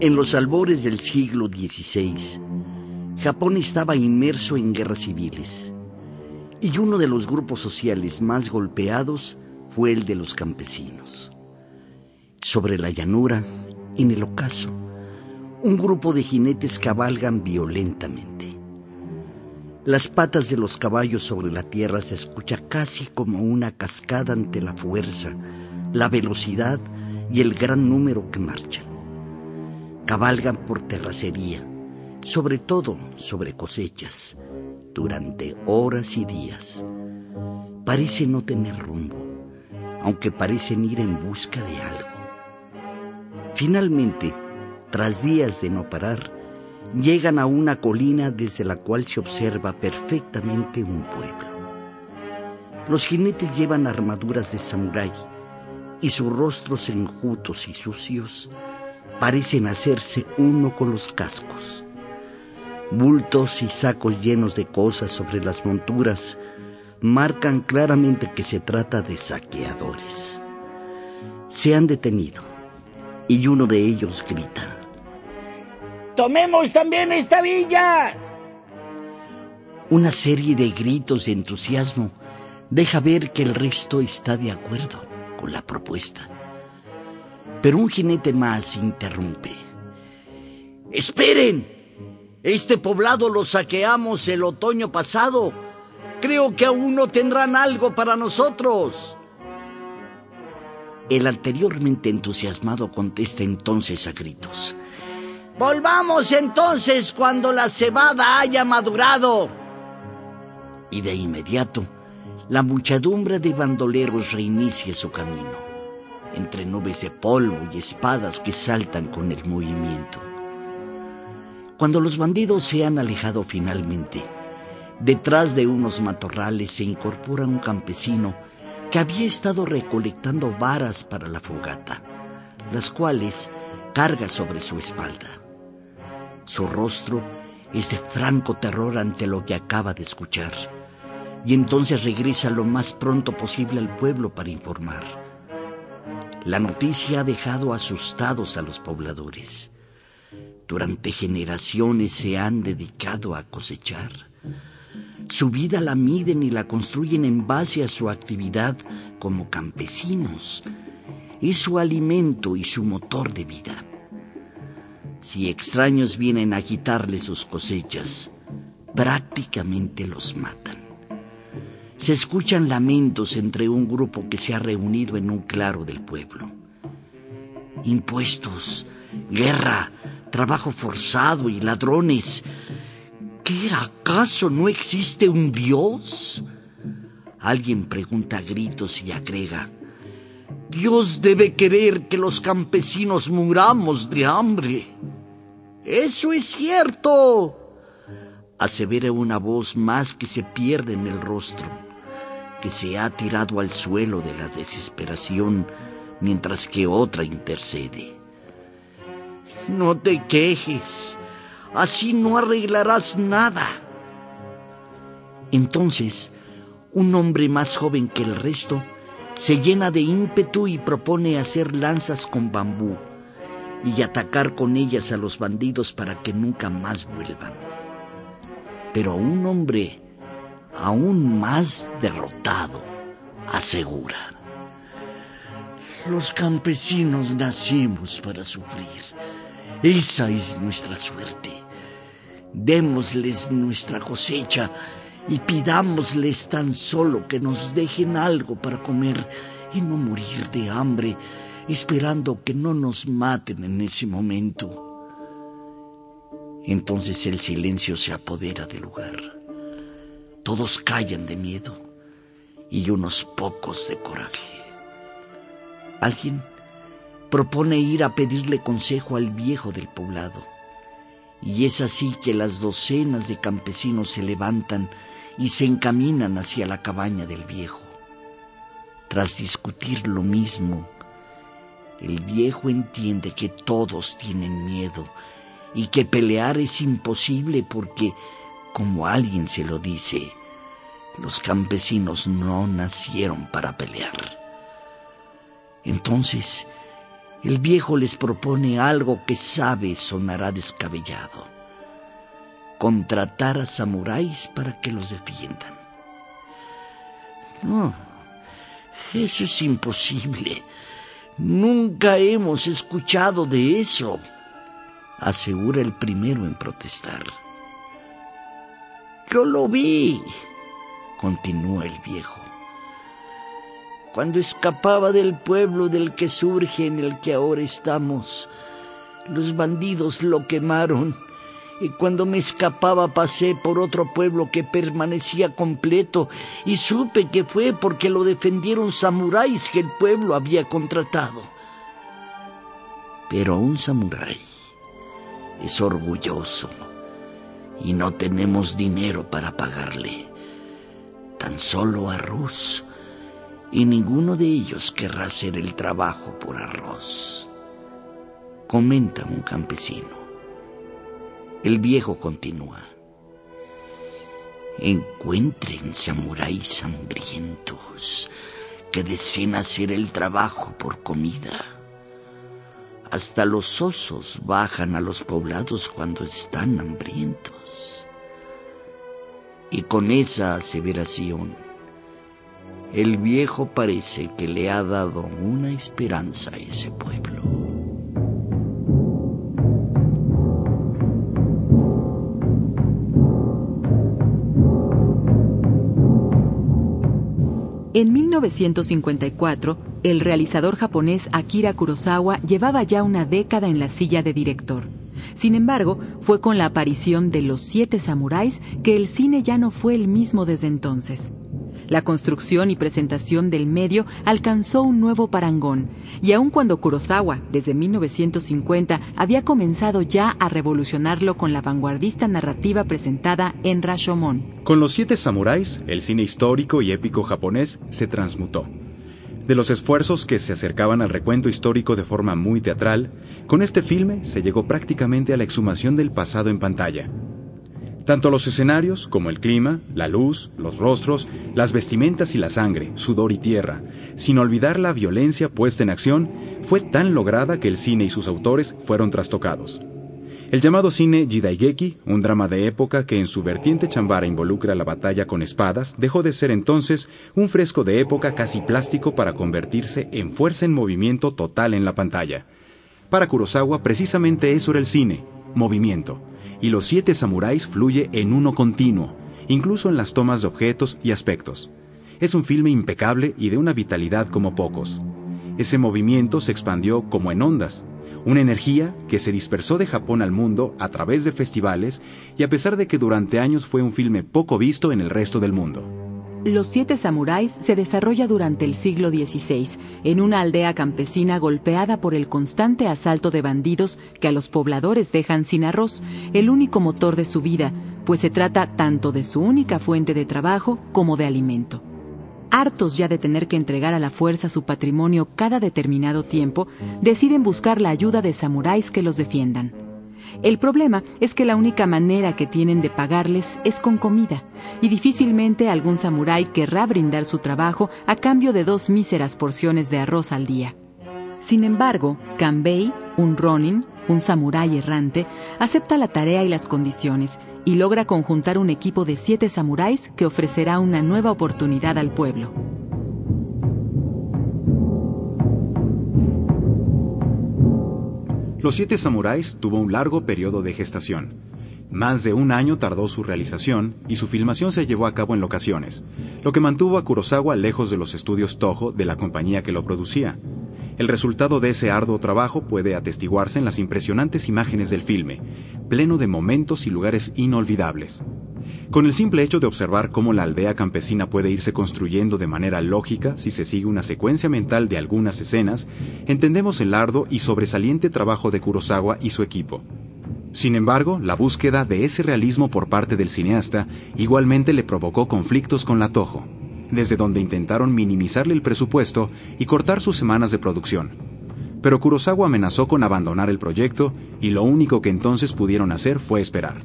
En los albores del siglo XVI, Japón estaba inmerso en guerras civiles y uno de los grupos sociales más golpeados fue el de los campesinos. Sobre la llanura, en el ocaso, un grupo de jinetes cabalgan violentamente. Las patas de los caballos sobre la tierra se escucha casi como una cascada ante la fuerza, la velocidad y el gran número que marchan cabalgan por terracería, sobre todo sobre cosechas, durante horas y días. Parece no tener rumbo, aunque parecen ir en busca de algo. Finalmente, tras días de no parar, llegan a una colina desde la cual se observa perfectamente un pueblo. Los jinetes llevan armaduras de samurái y sus rostros enjutos y sucios parecen hacerse uno con los cascos. Bultos y sacos llenos de cosas sobre las monturas marcan claramente que se trata de saqueadores. Se han detenido y uno de ellos grita. ¡Tomemos también esta villa! Una serie de gritos de entusiasmo deja ver que el resto está de acuerdo con la propuesta. Pero un jinete más interrumpe. ¡Esperen! Este poblado lo saqueamos el otoño pasado. Creo que aún no tendrán algo para nosotros. El anteriormente entusiasmado contesta entonces a gritos. Volvamos entonces cuando la cebada haya madurado. Y de inmediato, la muchedumbre de bandoleros reinicia su camino entre nubes de polvo y espadas que saltan con el movimiento. Cuando los bandidos se han alejado finalmente, detrás de unos matorrales se incorpora un campesino que había estado recolectando varas para la fogata, las cuales carga sobre su espalda. Su rostro es de franco terror ante lo que acaba de escuchar, y entonces regresa lo más pronto posible al pueblo para informar. La noticia ha dejado asustados a los pobladores. Durante generaciones se han dedicado a cosechar. Su vida la miden y la construyen en base a su actividad como campesinos. Es su alimento y su motor de vida. Si extraños vienen a quitarle sus cosechas, prácticamente los matan se escuchan lamentos entre un grupo que se ha reunido en un claro del pueblo. Impuestos, guerra, trabajo forzado y ladrones. ¿Qué acaso no existe un Dios? Alguien pregunta a gritos y agrega, Dios debe querer que los campesinos muramos de hambre. Eso es cierto, asevera una voz más que se pierde en el rostro que se ha tirado al suelo de la desesperación mientras que otra intercede. No te quejes, así no arreglarás nada. Entonces, un hombre más joven que el resto se llena de ímpetu y propone hacer lanzas con bambú y atacar con ellas a los bandidos para que nunca más vuelvan. Pero un hombre aún más derrotado, asegura. Los campesinos nacimos para sufrir. Esa es nuestra suerte. Démosles nuestra cosecha y pidámosles tan solo que nos dejen algo para comer y no morir de hambre, esperando que no nos maten en ese momento. Entonces el silencio se apodera del lugar. Todos callan de miedo y unos pocos de coraje. Alguien propone ir a pedirle consejo al viejo del poblado, Y es así que las docenas de campesinos se levantan y se encaminan hacia la cabaña del viejo. Tras discutir lo mismo, el viejo entiende que todos tienen miedo y que pelear es imposible porque, como alguien se lo dice, los campesinos no nacieron para pelear. Entonces, el viejo les propone algo que sabe sonará descabellado. Contratar a samuráis para que los defiendan. No, eso es imposible. Nunca hemos escuchado de eso, asegura el primero en protestar. Yo lo vi, continúa el viejo cuando escapaba del pueblo del que surge en el que ahora estamos. Los bandidos lo quemaron y cuando me escapaba pasé por otro pueblo que permanecía completo y supe que fue porque lo defendieron samuráis que el pueblo había contratado. Pero un samurái es orgulloso y no tenemos dinero para pagarle. Tan solo arroz y ninguno de ellos querrá hacer el trabajo por arroz. Comenta un campesino. El viejo continúa. Encuentren samuráis hambrientos que deseen hacer el trabajo por comida. Hasta los osos bajan a los poblados cuando están hambrientos. Y con esa aseveración, el viejo parece que le ha dado una esperanza a ese pueblo. En 1954, el realizador japonés Akira Kurosawa llevaba ya una década en la silla de director. Sin embargo, fue con la aparición de Los Siete Samuráis que el cine ya no fue el mismo desde entonces. La construcción y presentación del medio alcanzó un nuevo parangón, y aun cuando Kurosawa, desde 1950, había comenzado ya a revolucionarlo con la vanguardista narrativa presentada en Rashomon. Con los siete samuráis, el cine histórico y épico japonés se transmutó. De los esfuerzos que se acercaban al recuento histórico de forma muy teatral, con este filme se llegó prácticamente a la exhumación del pasado en pantalla. Tanto los escenarios como el clima, la luz, los rostros, las vestimentas y la sangre, sudor y tierra, sin olvidar la violencia puesta en acción, fue tan lograda que el cine y sus autores fueron trastocados. El llamado cine Jidaigeki, un drama de época que en su vertiente chambara involucra la batalla con espadas, dejó de ser entonces un fresco de época casi plástico para convertirse en fuerza en movimiento total en la pantalla. Para Kurosawa precisamente eso era el cine, movimiento y Los Siete Samuráis fluye en uno continuo, incluso en las tomas de objetos y aspectos. Es un filme impecable y de una vitalidad como pocos. Ese movimiento se expandió como en ondas, una energía que se dispersó de Japón al mundo a través de festivales y a pesar de que durante años fue un filme poco visto en el resto del mundo. Los Siete Samuráis se desarrolla durante el siglo XVI, en una aldea campesina golpeada por el constante asalto de bandidos que a los pobladores dejan sin arroz, el único motor de su vida, pues se trata tanto de su única fuente de trabajo como de alimento. Hartos ya de tener que entregar a la fuerza su patrimonio cada determinado tiempo, deciden buscar la ayuda de samuráis que los defiendan. El problema es que la única manera que tienen de pagarles es con comida, y difícilmente algún samurái querrá brindar su trabajo a cambio de dos míseras porciones de arroz al día. Sin embargo, Kanbei, un ronin, un samurái errante, acepta la tarea y las condiciones y logra conjuntar un equipo de siete samuráis que ofrecerá una nueva oportunidad al pueblo. Los Siete Samuráis tuvo un largo periodo de gestación. Más de un año tardó su realización y su filmación se llevó a cabo en locaciones, lo que mantuvo a Kurosawa lejos de los estudios Toho de la compañía que lo producía. El resultado de ese arduo trabajo puede atestiguarse en las impresionantes imágenes del filme, pleno de momentos y lugares inolvidables. Con el simple hecho de observar cómo la aldea campesina puede irse construyendo de manera lógica si se sigue una secuencia mental de algunas escenas, entendemos el arduo y sobresaliente trabajo de Kurosawa y su equipo. Sin embargo, la búsqueda de ese realismo por parte del cineasta igualmente le provocó conflictos con la Toho, desde donde intentaron minimizarle el presupuesto y cortar sus semanas de producción. Pero Kurosawa amenazó con abandonar el proyecto y lo único que entonces pudieron hacer fue esperar.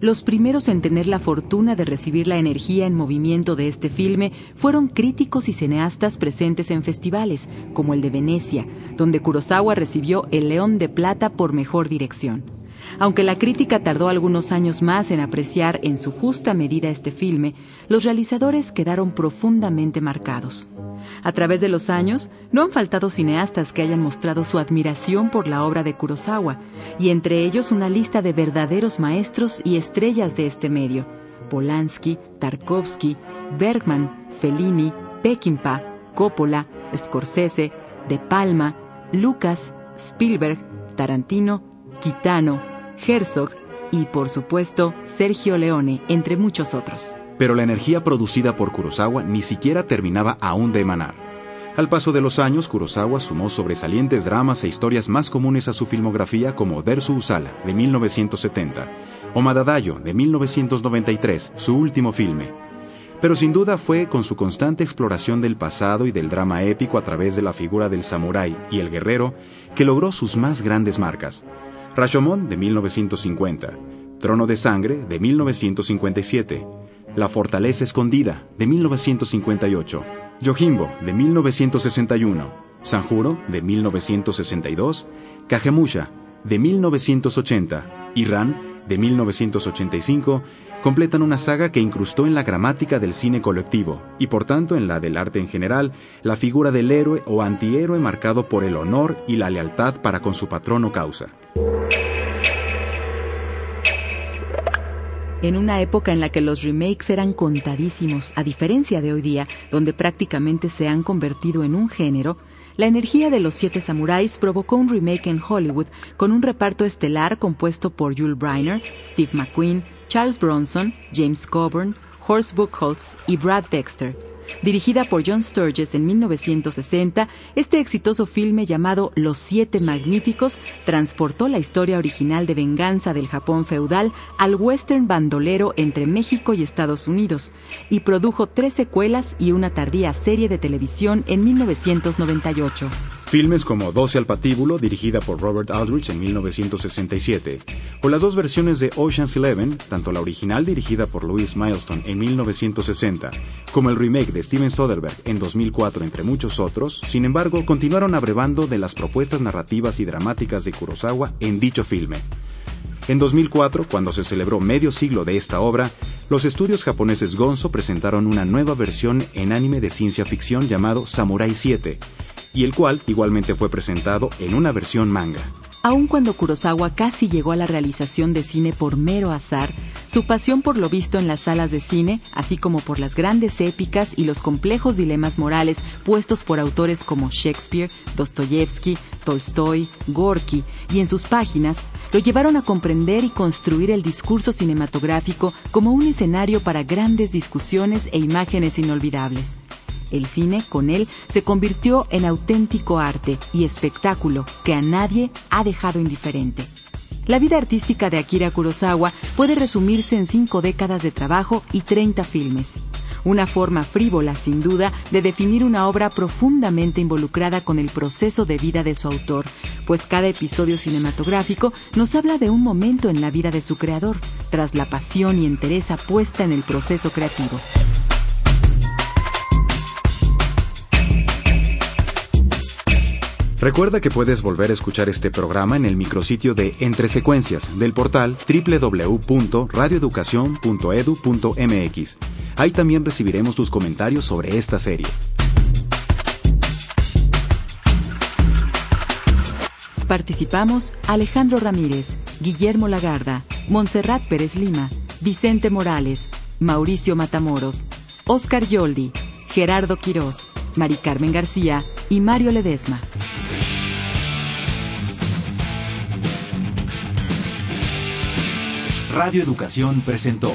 Los primeros en tener la fortuna de recibir la energía en movimiento de este filme fueron críticos y cineastas presentes en festivales, como el de Venecia, donde Kurosawa recibió el León de Plata por mejor dirección. Aunque la crítica tardó algunos años más en apreciar en su justa medida este filme, los realizadores quedaron profundamente marcados. A través de los años, no han faltado cineastas que hayan mostrado su admiración por la obra de Kurosawa, y entre ellos una lista de verdaderos maestros y estrellas de este medio: Polanski, Tarkovsky, Bergman, Fellini, Peckinpah, Coppola, Scorsese, De Palma, Lucas, Spielberg, Tarantino, Kitano, Herzog y, por supuesto, Sergio Leone, entre muchos otros. Pero la energía producida por Kurosawa ni siquiera terminaba aún de emanar. Al paso de los años, Kurosawa sumó sobresalientes dramas e historias más comunes a su filmografía como Dersu Usala, de 1970, o Madadayo, de 1993, su último filme. Pero sin duda fue con su constante exploración del pasado y del drama épico a través de la figura del samurái y el guerrero que logró sus más grandes marcas, Rashomon de 1950, Trono de Sangre de 1957, La Fortaleza Escondida de 1958, Yojimbo de 1961, Sanjuro de 1962, Kagemusha de 1980 y Ran de 1985 completan una saga que incrustó en la gramática del cine colectivo y por tanto en la del arte en general la figura del héroe o antihéroe marcado por el honor y la lealtad para con su patrón o causa. En una época en la que los remakes eran contadísimos, a diferencia de hoy día, donde prácticamente se han convertido en un género, la energía de los siete samuráis provocó un remake en Hollywood con un reparto estelar compuesto por Jules Briner, Steve McQueen, Charles Bronson, James Coburn, Horst Buchholz y Brad Dexter. Dirigida por John Sturges en 1960, este exitoso filme llamado Los Siete Magníficos transportó la historia original de venganza del Japón feudal al western bandolero entre México y Estados Unidos y produjo tres secuelas y una tardía serie de televisión en 1998. Filmes como 12 al patíbulo, dirigida por Robert Aldrich en 1967, o las dos versiones de Ocean's Eleven, tanto la original dirigida por Louis Milestone en 1960, como el remake de Steven Soderbergh en 2004, entre muchos otros, sin embargo, continuaron abrevando de las propuestas narrativas y dramáticas de Kurosawa en dicho filme. En 2004, cuando se celebró medio siglo de esta obra, los estudios japoneses Gonzo presentaron una nueva versión en anime de ciencia ficción llamado Samurai 7, y el cual igualmente fue presentado en una versión manga. Aun cuando Kurosawa casi llegó a la realización de cine por mero azar, su pasión por lo visto en las salas de cine, así como por las grandes épicas y los complejos dilemas morales puestos por autores como Shakespeare, Dostoyevsky, Tolstoy, Gorky y en sus páginas, lo llevaron a comprender y construir el discurso cinematográfico como un escenario para grandes discusiones e imágenes inolvidables. El cine, con él, se convirtió en auténtico arte y espectáculo que a nadie ha dejado indiferente. La vida artística de Akira Kurosawa puede resumirse en cinco décadas de trabajo y 30 filmes. Una forma frívola, sin duda, de definir una obra profundamente involucrada con el proceso de vida de su autor, pues cada episodio cinematográfico nos habla de un momento en la vida de su creador, tras la pasión y entereza puesta en el proceso creativo. Recuerda que puedes volver a escuchar este programa en el micrositio de Entre Secuencias del portal www.radioeducacion.edu.mx. Ahí también recibiremos tus comentarios sobre esta serie. Participamos Alejandro Ramírez, Guillermo Lagarda, Montserrat Pérez Lima, Vicente Morales, Mauricio Matamoros, Oscar Yoldi, Gerardo Quirós, Mari Carmen García y Mario Ledesma. Radio Educación presentó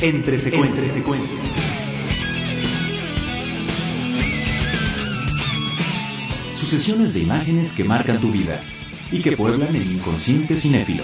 Entre secuencias. Sucesiones de imágenes que marcan tu vida y que pueblan el inconsciente cinéfilo.